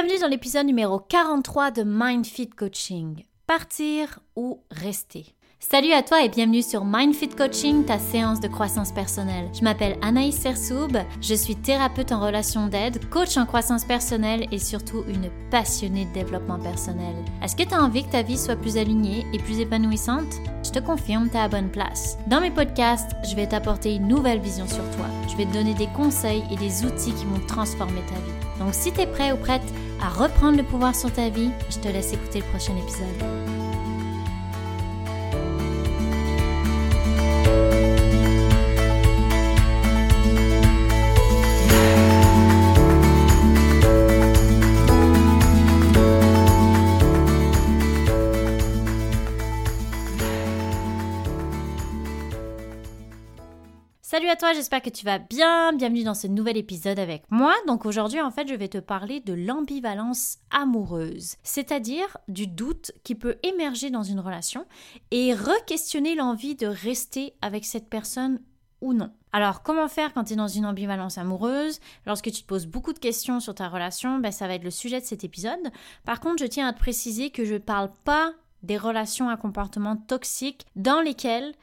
Bienvenue dans l'épisode numéro 43 de MindFit Coaching. Partir ou rester? Salut à toi et bienvenue sur MindFit Coaching, ta séance de croissance personnelle. Je m'appelle Anaïs Sersoub, je suis thérapeute en relation d'aide, coach en croissance personnelle et surtout une passionnée de développement personnel. Est-ce que tu as envie que ta vie soit plus alignée et plus épanouissante? Je te confirme, tu es à bonne place. Dans mes podcasts, je vais t'apporter une nouvelle vision sur toi. Je vais te donner des conseils et des outils qui vont transformer ta vie. Donc si tu es prêt ou prête à reprendre le pouvoir sur ta vie, je te laisse écouter le prochain épisode. Salut à toi, j'espère que tu vas bien. Bienvenue dans ce nouvel épisode avec moi. Donc aujourd'hui, en fait, je vais te parler de l'ambivalence amoureuse, c'est-à-dire du doute qui peut émerger dans une relation et re-questionner l'envie de rester avec cette personne ou non. Alors, comment faire quand tu es dans une ambivalence amoureuse? Lorsque tu te poses beaucoup de questions sur ta relation, ben, ça va être le sujet de cet épisode. Par contre, je tiens à te préciser que je ne parle pas des relations à comportement toxique dans lesquelles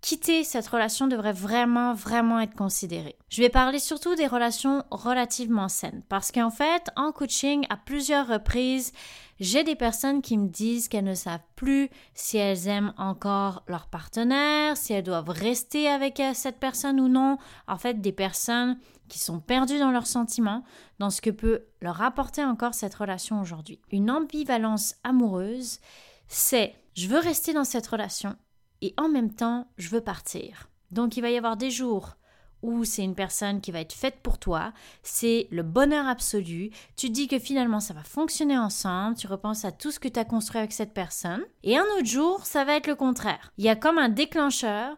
quitter cette relation devrait vraiment, vraiment être considéré. Je vais parler surtout des relations relativement saines parce qu'en fait, en coaching, à plusieurs reprises, j'ai des personnes qui me disent qu'elles ne savent plus si elles aiment encore leur partenaire, si elles doivent rester avec euh, cette personne ou non. En fait, des personnes qui sont perdues dans leurs sentiments, dans ce que peut leur apporter encore cette relation aujourd'hui. Une ambivalence amoureuse, c'est je veux rester dans cette relation, et en même temps, je veux partir. Donc il va y avoir des jours où c'est une personne qui va être faite pour toi, c'est le bonheur absolu, tu dis que finalement ça va fonctionner ensemble, tu repenses à tout ce que tu as construit avec cette personne, et un autre jour, ça va être le contraire. Il y a comme un déclencheur,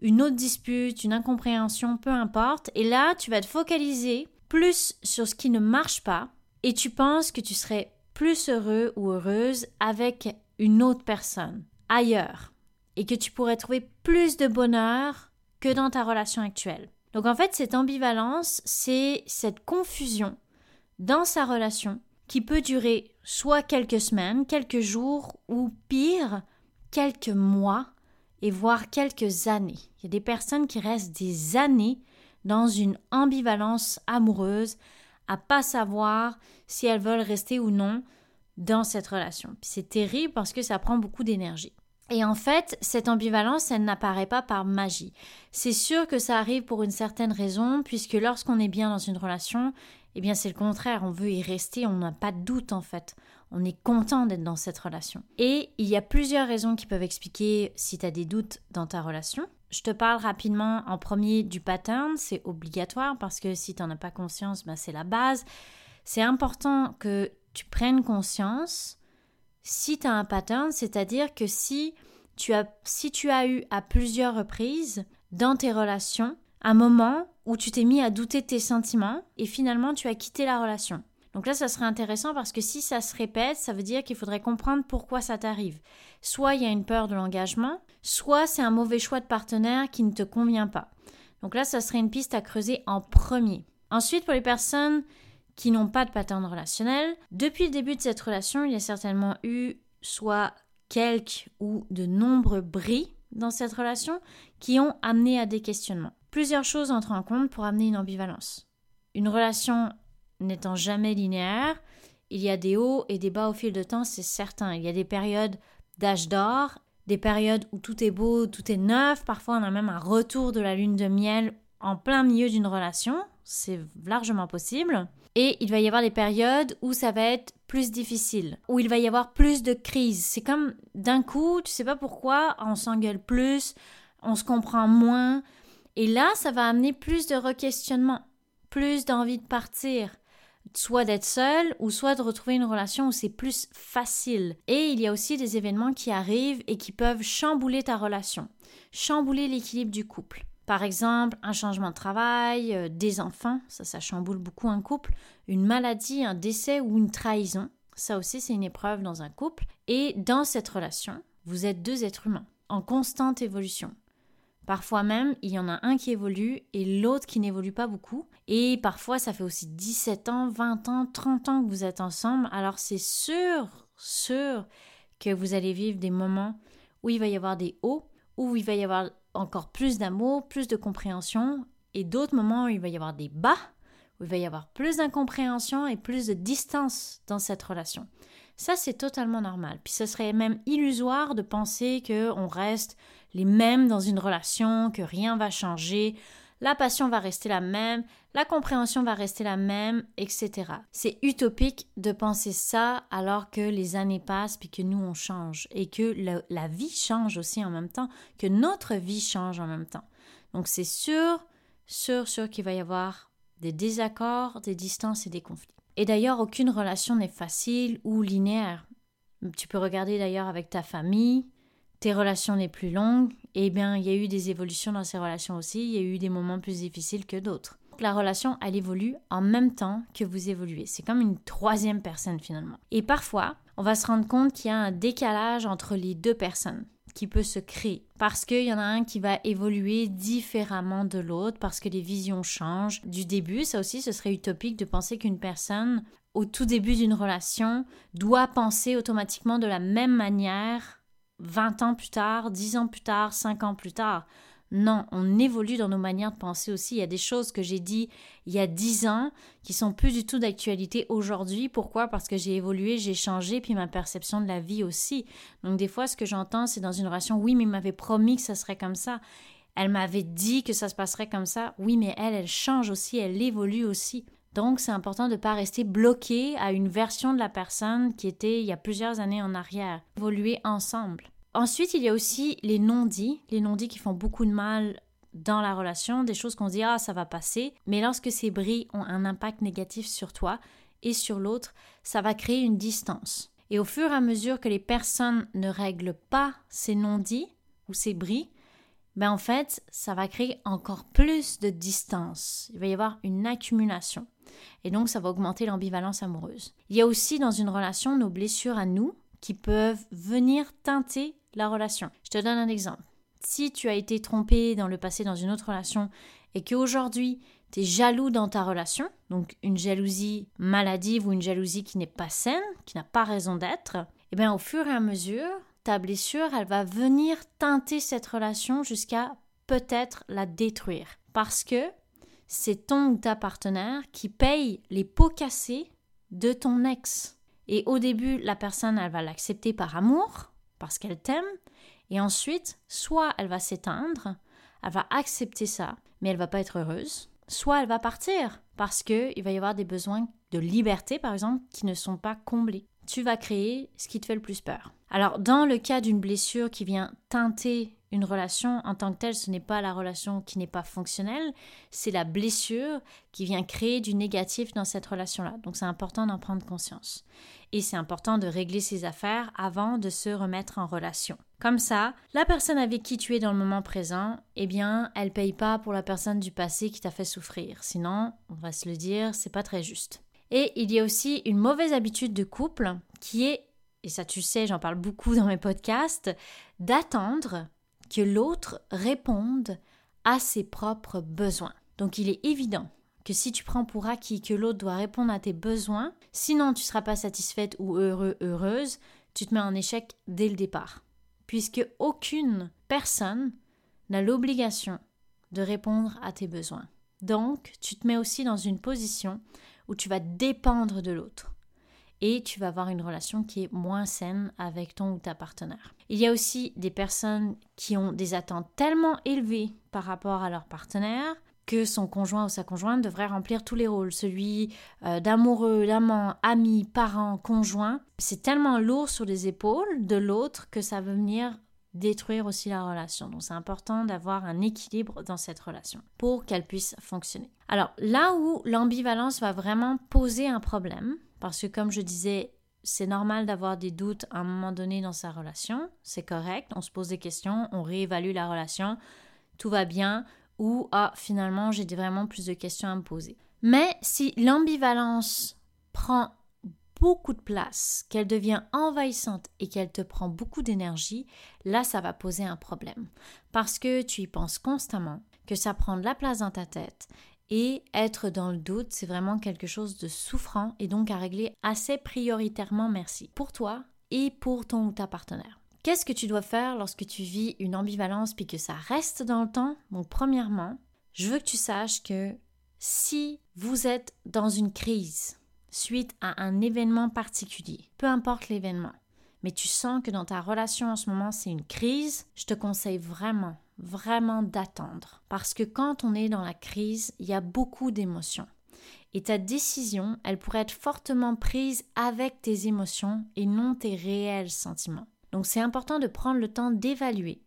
une autre dispute, une incompréhension, peu importe, et là, tu vas te focaliser plus sur ce qui ne marche pas, et tu penses que tu serais plus heureux ou heureuse avec une autre personne, ailleurs et que tu pourrais trouver plus de bonheur que dans ta relation actuelle. Donc en fait, cette ambivalence, c'est cette confusion dans sa relation qui peut durer soit quelques semaines, quelques jours ou pire, quelques mois et voire quelques années. Il y a des personnes qui restent des années dans une ambivalence amoureuse à pas savoir si elles veulent rester ou non dans cette relation. C'est terrible parce que ça prend beaucoup d'énergie. Et en fait, cette ambivalence, elle n'apparaît pas par magie. C'est sûr que ça arrive pour une certaine raison, puisque lorsqu'on est bien dans une relation, eh bien c'est le contraire, on veut y rester, on n'a pas de doute en fait. On est content d'être dans cette relation. Et il y a plusieurs raisons qui peuvent expliquer si tu as des doutes dans ta relation. Je te parle rapidement en premier du pattern, c'est obligatoire parce que si tu n'en as pas conscience, ben c'est la base. C'est important que tu prennes conscience si tu as un pattern, c'est-à-dire que si tu, as, si tu as eu à plusieurs reprises dans tes relations un moment où tu t'es mis à douter de tes sentiments et finalement tu as quitté la relation. Donc là, ça serait intéressant parce que si ça se répète, ça veut dire qu'il faudrait comprendre pourquoi ça t'arrive. Soit il y a une peur de l'engagement, soit c'est un mauvais choix de partenaire qui ne te convient pas. Donc là, ça serait une piste à creuser en premier. Ensuite, pour les personnes qui n'ont pas de pattern relationnel. Depuis le début de cette relation, il y a certainement eu soit quelques ou de nombreux bris dans cette relation qui ont amené à des questionnements. Plusieurs choses entrent en compte pour amener une ambivalence. Une relation n'étant jamais linéaire, il y a des hauts et des bas au fil de temps, c'est certain. Il y a des périodes d'âge d'or, des périodes où tout est beau, tout est neuf, parfois on a même un retour de la lune de miel en plein milieu d'une relation, c'est largement possible. Et il va y avoir des périodes où ça va être plus difficile, où il va y avoir plus de crises. C'est comme d'un coup, tu sais pas pourquoi, on s'engueule plus, on se comprend moins. Et là, ça va amener plus de requestionnement, plus d'envie de partir, soit d'être seul ou soit de retrouver une relation où c'est plus facile. Et il y a aussi des événements qui arrivent et qui peuvent chambouler ta relation, chambouler l'équilibre du couple. Par exemple, un changement de travail, euh, des enfants, ça, ça chamboule beaucoup un couple, une maladie, un décès ou une trahison. Ça aussi, c'est une épreuve dans un couple. Et dans cette relation, vous êtes deux êtres humains, en constante évolution. Parfois même, il y en a un qui évolue et l'autre qui n'évolue pas beaucoup. Et parfois, ça fait aussi 17 ans, 20 ans, 30 ans que vous êtes ensemble. Alors c'est sûr, sûr que vous allez vivre des moments où il va y avoir des hauts, où il va y avoir encore plus d'amour, plus de compréhension, et d'autres moments où il va y avoir des bas, où il va y avoir plus d'incompréhension et plus de distance dans cette relation. Ça, c'est totalement normal. Puis ce serait même illusoire de penser qu'on reste les mêmes dans une relation, que rien va changer, la passion va rester la même, la compréhension va rester la même, etc. C'est utopique de penser ça alors que les années passent puis que nous on change et que la vie change aussi en même temps, que notre vie change en même temps. Donc c'est sûr, sûr, sûr qu'il va y avoir des désaccords, des distances et des conflits. Et d'ailleurs, aucune relation n'est facile ou linéaire. Tu peux regarder d'ailleurs avec ta famille, tes relations les plus longues, eh bien, il y a eu des évolutions dans ces relations aussi, il y a eu des moments plus difficiles que d'autres. La relation, elle évolue en même temps que vous évoluez. C'est comme une troisième personne finalement. Et parfois, on va se rendre compte qu'il y a un décalage entre les deux personnes qui peut se créer parce qu'il y en a un qui va évoluer différemment de l'autre parce que les visions changent du début. Ça aussi, ce serait utopique de penser qu'une personne au tout début d'une relation doit penser automatiquement de la même manière 20 ans plus tard, 10 ans plus tard, 5 ans plus tard. Non, on évolue dans nos manières de penser aussi. Il y a des choses que j'ai dit il y a 10 ans qui sont plus du tout d'actualité aujourd'hui. Pourquoi? Parce que j'ai évolué, j'ai changé, puis ma perception de la vie aussi. Donc des fois, ce que j'entends, c'est dans une relation, oui, mais il m'avait promis que ça serait comme ça. Elle m'avait dit que ça se passerait comme ça. Oui, mais elle, elle change aussi, elle évolue aussi. Donc, c'est important de ne pas rester bloqué à une version de la personne qui était il y a plusieurs années en arrière. Évoluer ensemble. Ensuite, il y a aussi les non-dits, les non-dits qui font beaucoup de mal dans la relation, des choses qu'on dit ah ça va passer, mais lorsque ces bris ont un impact négatif sur toi et sur l'autre, ça va créer une distance. Et au fur et à mesure que les personnes ne règlent pas ces non-dits ou ces bris, ben en fait, ça va créer encore plus de distance. Il va y avoir une accumulation. Et donc, ça va augmenter l'ambivalence amoureuse. Il y a aussi dans une relation nos blessures à nous qui peuvent venir teinter la relation. Je te donne un exemple. Si tu as été trompé dans le passé dans une autre relation et qu'aujourd'hui tu es jaloux dans ta relation, donc une jalousie maladive ou une jalousie qui n'est pas saine, qui n'a pas raison d'être, eh bien au fur et à mesure, ta blessure, elle va venir teinter cette relation jusqu'à peut-être la détruire. Parce que c'est ton ou ta partenaire qui paye les pots cassés de ton ex. Et au début, la personne, elle va l'accepter par amour, parce qu'elle t'aime, et ensuite, soit elle va s'éteindre, elle va accepter ça, mais elle va pas être heureuse, soit elle va partir parce que il va y avoir des besoins de liberté par exemple qui ne sont pas comblés. Tu vas créer ce qui te fait le plus peur. Alors dans le cas d'une blessure qui vient teinter une relation en tant que telle, ce n'est pas la relation qui n'est pas fonctionnelle, c'est la blessure qui vient créer du négatif dans cette relation-là. Donc c'est important d'en prendre conscience. Et c'est important de régler ses affaires avant de se remettre en relation. Comme ça, la personne avec qui tu es dans le moment présent, eh bien, elle paye pas pour la personne du passé qui t'a fait souffrir. Sinon, on va se le dire, c'est pas très juste. Et il y a aussi une mauvaise habitude de couple qui est, et ça tu sais, j'en parle beaucoup dans mes podcasts, d'attendre que l'autre réponde à ses propres besoins. Donc il est évident que si tu prends pour acquis que l'autre doit répondre à tes besoins, sinon tu ne seras pas satisfaite ou heureux, heureuse, tu te mets en échec dès le départ. Puisque aucune personne n'a l'obligation de répondre à tes besoins. Donc, tu te mets aussi dans une position où tu vas dépendre de l'autre et tu vas avoir une relation qui est moins saine avec ton ou ta partenaire. Il y a aussi des personnes qui ont des attentes tellement élevées par rapport à leur partenaire que son conjoint ou sa conjointe devrait remplir tous les rôles, celui euh, d'amoureux, d'amant, ami, parent, conjoint. C'est tellement lourd sur les épaules de l'autre que ça veut venir détruire aussi la relation. Donc c'est important d'avoir un équilibre dans cette relation pour qu'elle puisse fonctionner. Alors là où l'ambivalence va vraiment poser un problème, parce que comme je disais, c'est normal d'avoir des doutes à un moment donné dans sa relation, c'est correct, on se pose des questions, on réévalue la relation, tout va bien, ou ah finalement j'ai vraiment plus de questions à me poser. Mais si l'ambivalence prend beaucoup de place, qu'elle devient envahissante et qu'elle te prend beaucoup d'énergie, là ça va poser un problème. Parce que tu y penses constamment, que ça prend de la place dans ta tête et être dans le doute, c'est vraiment quelque chose de souffrant et donc à régler assez prioritairement, merci, pour toi et pour ton ou ta partenaire. Qu'est-ce que tu dois faire lorsque tu vis une ambivalence puis que ça reste dans le temps? Donc premièrement, je veux que tu saches que si vous êtes dans une crise suite à un événement particulier, peu importe l'événement, mais tu sens que dans ta relation en ce moment c'est une crise, je te conseille vraiment, vraiment d'attendre. Parce que quand on est dans la crise, il y a beaucoup d'émotions. Et ta décision, elle pourrait être fortement prise avec tes émotions et non tes réels sentiments. Donc c'est important de prendre le temps d'évaluer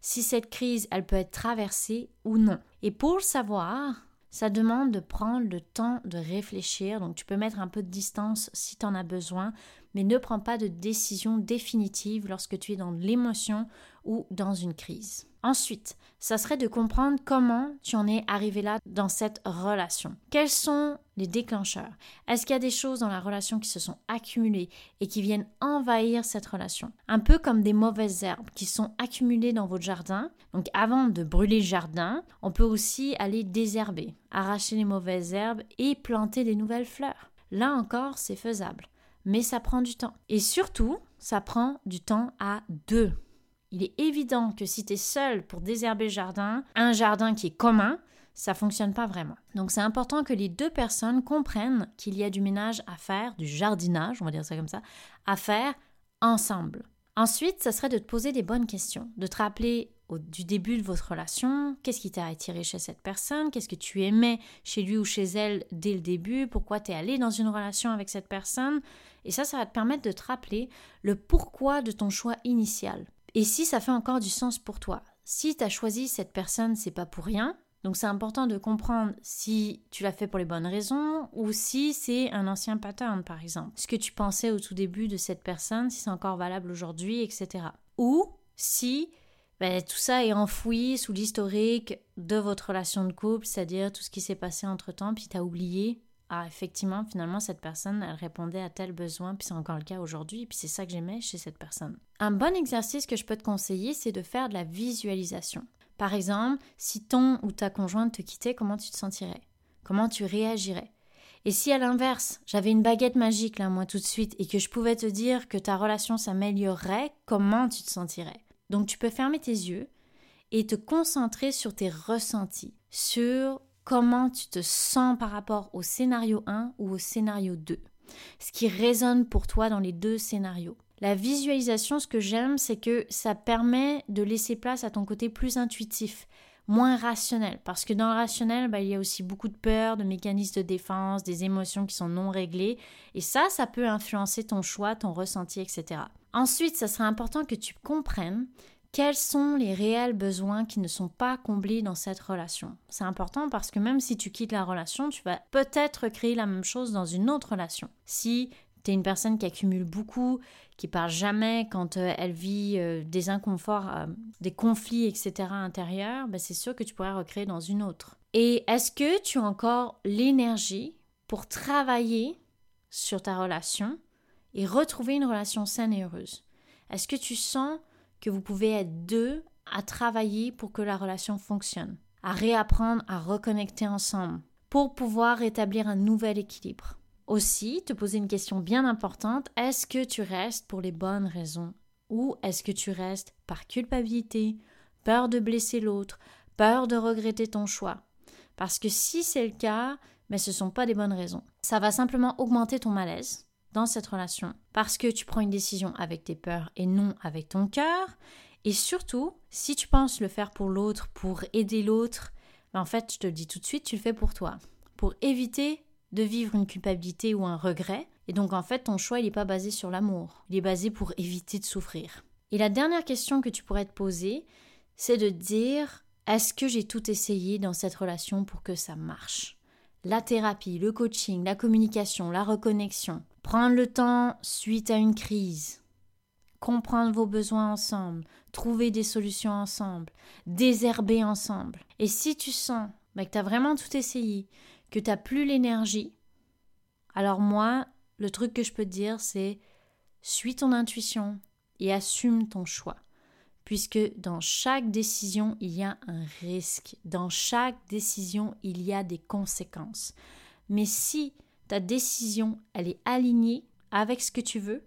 si cette crise, elle peut être traversée ou non. Et pour le savoir, ça demande de prendre le temps de réfléchir. Donc tu peux mettre un peu de distance si tu en as besoin, mais ne prends pas de décision définitive lorsque tu es dans l'émotion ou dans une crise. Ensuite, ça serait de comprendre comment tu en es arrivé là dans cette relation. Quels sont les déclencheurs? Est-ce qu'il y a des choses dans la relation qui se sont accumulées et qui viennent envahir cette relation? Un peu comme des mauvaises herbes qui sont accumulées dans votre jardin. Donc avant de brûler le jardin, on peut aussi aller désherber, arracher les mauvaises herbes et planter des nouvelles fleurs. Là encore, c'est faisable, mais ça prend du temps. Et surtout, ça prend du temps à deux. Il est évident que si tu es seul pour désherber le jardin, un jardin qui est commun, ça fonctionne pas vraiment. Donc c'est important que les deux personnes comprennent qu'il y a du ménage à faire, du jardinage, on va dire ça comme ça, à faire ensemble. Ensuite, ça serait de te poser des bonnes questions, de te rappeler au, du début de votre relation, qu'est-ce qui t'a attiré chez cette personne, qu'est-ce que tu aimais chez lui ou chez elle dès le début, pourquoi tu es allé dans une relation avec cette personne. Et ça, ça va te permettre de te rappeler le pourquoi de ton choix initial. Et si ça fait encore du sens pour toi, si tu as choisi cette personne, c'est pas pour rien. Donc c'est important de comprendre si tu l'as fait pour les bonnes raisons ou si c'est un ancien pattern par exemple. Ce que tu pensais au tout début de cette personne, si c'est encore valable aujourd'hui, etc. Ou si ben, tout ça est enfoui sous l'historique de votre relation de couple, c'est-à-dire tout ce qui s'est passé entre temps, puis tu as oublié ah, effectivement, finalement, cette personne, elle répondait à tel besoin, puis c'est encore le cas aujourd'hui, puis c'est ça que j'aimais chez cette personne. Un bon exercice que je peux te conseiller, c'est de faire de la visualisation. Par exemple, si ton ou ta conjointe te quittait, comment tu te sentirais? Comment tu réagirais? Et si à l'inverse, j'avais une baguette magique là, moi tout de suite, et que je pouvais te dire que ta relation s'améliorerait, comment tu te sentirais? Donc tu peux fermer tes yeux et te concentrer sur tes ressentis, sur comment tu te sens par rapport au scénario 1 ou au scénario 2. Ce qui résonne pour toi dans les deux scénarios. La visualisation, ce que j'aime, c'est que ça permet de laisser place à ton côté plus intuitif, moins rationnel. Parce que dans le rationnel, bah, il y a aussi beaucoup de peur, de mécanismes de défense, des émotions qui sont non réglées. Et ça, ça peut influencer ton choix, ton ressenti, etc. Ensuite, ça serait important que tu comprennes quels sont les réels besoins qui ne sont pas comblés dans cette relation? C'est important parce que même si tu quittes la relation, tu vas peut-être créer la même chose dans une autre relation. Si tu es une personne qui accumule beaucoup, qui parle jamais quand euh, elle vit euh, des inconforts, euh, des conflits, etc. intérieurs, ben c'est sûr que tu pourrais recréer dans une autre. Et est-ce que tu as encore l'énergie pour travailler sur ta relation et retrouver une relation saine et heureuse? Est-ce que tu sens que vous pouvez être deux à travailler pour que la relation fonctionne, à réapprendre à reconnecter ensemble, pour pouvoir établir un nouvel équilibre. Aussi, te poser une question bien importante, est-ce que tu restes pour les bonnes raisons ou est-ce que tu restes par culpabilité, peur de blesser l'autre, peur de regretter ton choix? Parce que si c'est le cas, mais ce ne sont pas des bonnes raisons. Ça va simplement augmenter ton malaise, dans cette relation parce que tu prends une décision avec tes peurs et non avec ton cœur. Et surtout, si tu penses le faire pour l'autre, pour aider l'autre, ben en fait, je te le dis tout de suite, tu le fais pour toi. Pour éviter de vivre une culpabilité ou un regret. Et donc, en fait, ton choix, il n'est pas basé sur l'amour. Il est basé pour éviter de souffrir. Et la dernière question que tu pourrais te poser, c'est de dire est-ce que j'ai tout essayé dans cette relation pour que ça marche? La thérapie, le coaching, la communication, la reconnexion, Prendre le temps suite à une crise. Comprendre vos besoins ensemble. Trouver des solutions ensemble. Désherber ensemble. Et si tu sens bah, que tu as vraiment tout essayé, que tu n'as plus l'énergie, alors moi, le truc que je peux te dire, c'est suis ton intuition et assume ton choix. Puisque dans chaque décision, il y a un risque. Dans chaque décision, il y a des conséquences. Mais si ta décision, elle est alignée avec ce que tu veux,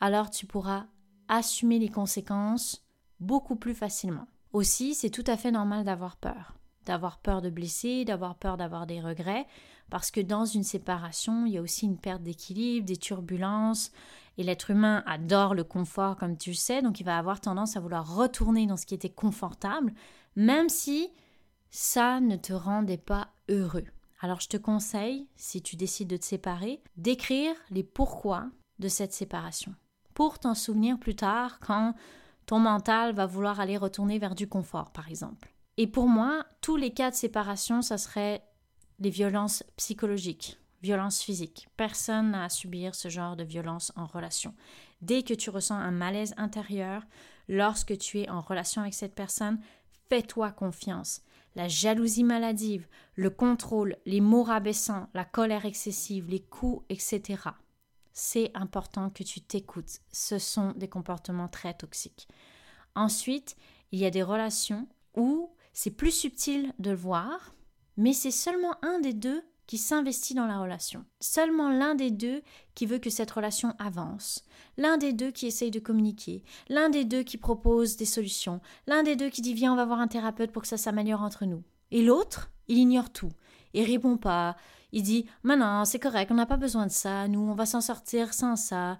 alors tu pourras assumer les conséquences beaucoup plus facilement. Aussi, c'est tout à fait normal d'avoir peur. D'avoir peur de blesser, d'avoir peur d'avoir des regrets, parce que dans une séparation, il y a aussi une perte d'équilibre, des turbulences, et l'être humain adore le confort, comme tu le sais, donc il va avoir tendance à vouloir retourner dans ce qui était confortable, même si ça ne te rendait pas heureux. Alors je te conseille, si tu décides de te séparer, d'écrire les pourquoi de cette séparation, pour t'en souvenir plus tard quand ton mental va vouloir aller retourner vers du confort, par exemple. Et pour moi, tous les cas de séparation, ça serait les violences psychologiques, violences physiques. Personne n'a à subir ce genre de violence en relation. Dès que tu ressens un malaise intérieur, lorsque tu es en relation avec cette personne, fais-toi confiance. La jalousie maladive, le contrôle, les mots rabaissants, la colère excessive, les coups, etc c'est important que tu t'écoutes. Ce sont des comportements très toxiques. Ensuite, il y a des relations où c'est plus subtil de le voir, mais c'est seulement un des deux qui s'investit dans la relation. Seulement l'un des deux qui veut que cette relation avance. L'un des deux qui essaye de communiquer. L'un des deux qui propose des solutions. L'un des deux qui dit viens on va voir un thérapeute pour que ça s'améliore entre nous. Et l'autre, il ignore tout. Il répond pas, il dit Maintenant, c'est correct, on n'a pas besoin de ça, nous, on va s'en sortir sans ça.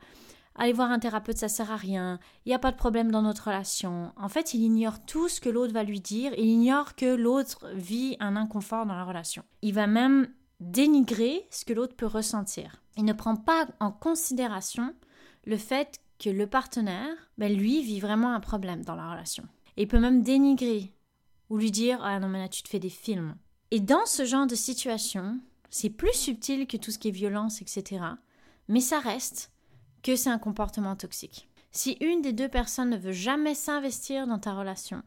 Aller voir un thérapeute, ça sert à rien. Il n'y a pas de problème dans notre relation. En fait, il ignore tout ce que l'autre va lui dire. Il ignore que l'autre vit un inconfort dans la relation. Il va même dénigrer ce que l'autre peut ressentir. Il ne prend pas en considération le fait que le partenaire, ben lui, vit vraiment un problème dans la relation. Et il peut même dénigrer ou lui dire Ah non, mais là, tu te fais des films. Et dans ce genre de situation, c'est plus subtil que tout ce qui est violence, etc. Mais ça reste que c'est un comportement toxique. Si une des deux personnes ne veut jamais s'investir dans ta relation,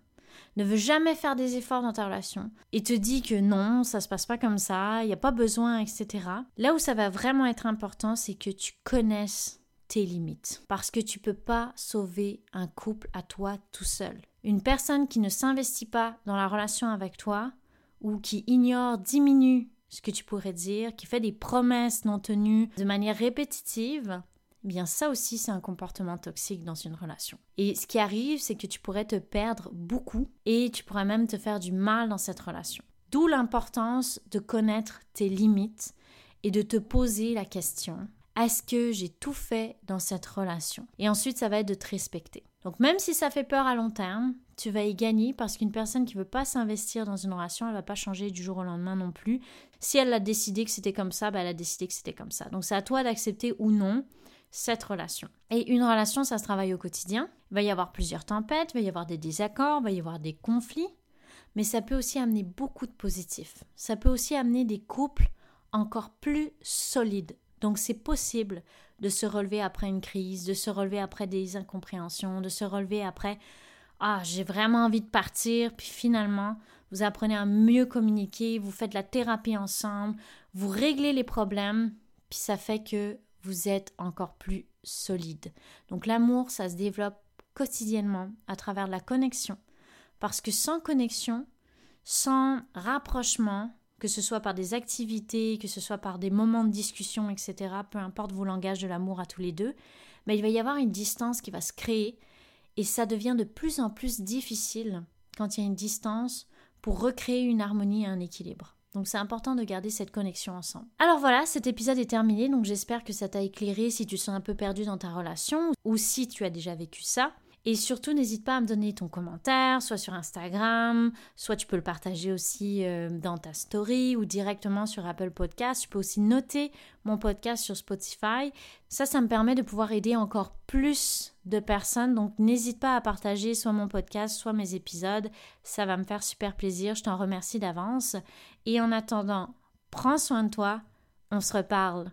ne veut jamais faire des efforts dans ta relation et te dit que non, ça se passe pas comme ça, il n'y a pas besoin, etc. Là où ça va vraiment être important, c'est que tu connaisses tes limites. Parce que tu peux pas sauver un couple à toi tout seul. Une personne qui ne s'investit pas dans la relation avec toi ou qui ignore, diminue ce que tu pourrais dire, qui fait des promesses non tenues de manière répétitive, eh bien ça aussi c'est un comportement toxique dans une relation. Et ce qui arrive, c'est que tu pourrais te perdre beaucoup et tu pourrais même te faire du mal dans cette relation. D'où l'importance de connaître tes limites et de te poser la question est-ce que j'ai tout fait dans cette relation? Et ensuite, ça va être de te respecter. Donc même si ça fait peur à long terme, tu vas y gagner parce qu'une personne qui veut pas s'investir dans une relation, elle ne va pas changer du jour au lendemain non plus. Si elle a décidé que c'était comme ça, bah, elle a décidé que c'était comme ça. Donc c'est à toi d'accepter ou non cette relation. Et une relation, ça se travaille au quotidien. Il va y avoir plusieurs tempêtes, il va y avoir des désaccords, il va y avoir des conflits, mais ça peut aussi amener beaucoup de positifs. Ça peut aussi amener des couples encore plus solides. Donc c'est possible de se relever après une crise, de se relever après des incompréhensions, de se relever après ah, j'ai vraiment envie de partir, puis finalement, vous apprenez à mieux communiquer, vous faites la thérapie ensemble, vous réglez les problèmes, puis ça fait que vous êtes encore plus solide. Donc l'amour, ça se développe quotidiennement à travers la connexion. Parce que sans connexion, sans rapprochement, que ce soit par des activités, que ce soit par des moments de discussion, etc., peu importe vos langages de l'amour à tous les deux, mais il va y avoir une distance qui va se créer et ça devient de plus en plus difficile quand il y a une distance pour recréer une harmonie et un équilibre. Donc c'est important de garder cette connexion ensemble. Alors voilà, cet épisode est terminé, donc j'espère que ça t'a éclairé si tu sens un peu perdu dans ta relation ou si tu as déjà vécu ça. Et surtout, n'hésite pas à me donner ton commentaire, soit sur Instagram, soit tu peux le partager aussi euh, dans ta story ou directement sur Apple Podcast. Tu peux aussi noter mon podcast sur Spotify. Ça, ça me permet de pouvoir aider encore plus de personnes. Donc, n'hésite pas à partager soit mon podcast, soit mes épisodes. Ça va me faire super plaisir. Je t'en remercie d'avance. Et en attendant, prends soin de toi. On se reparle.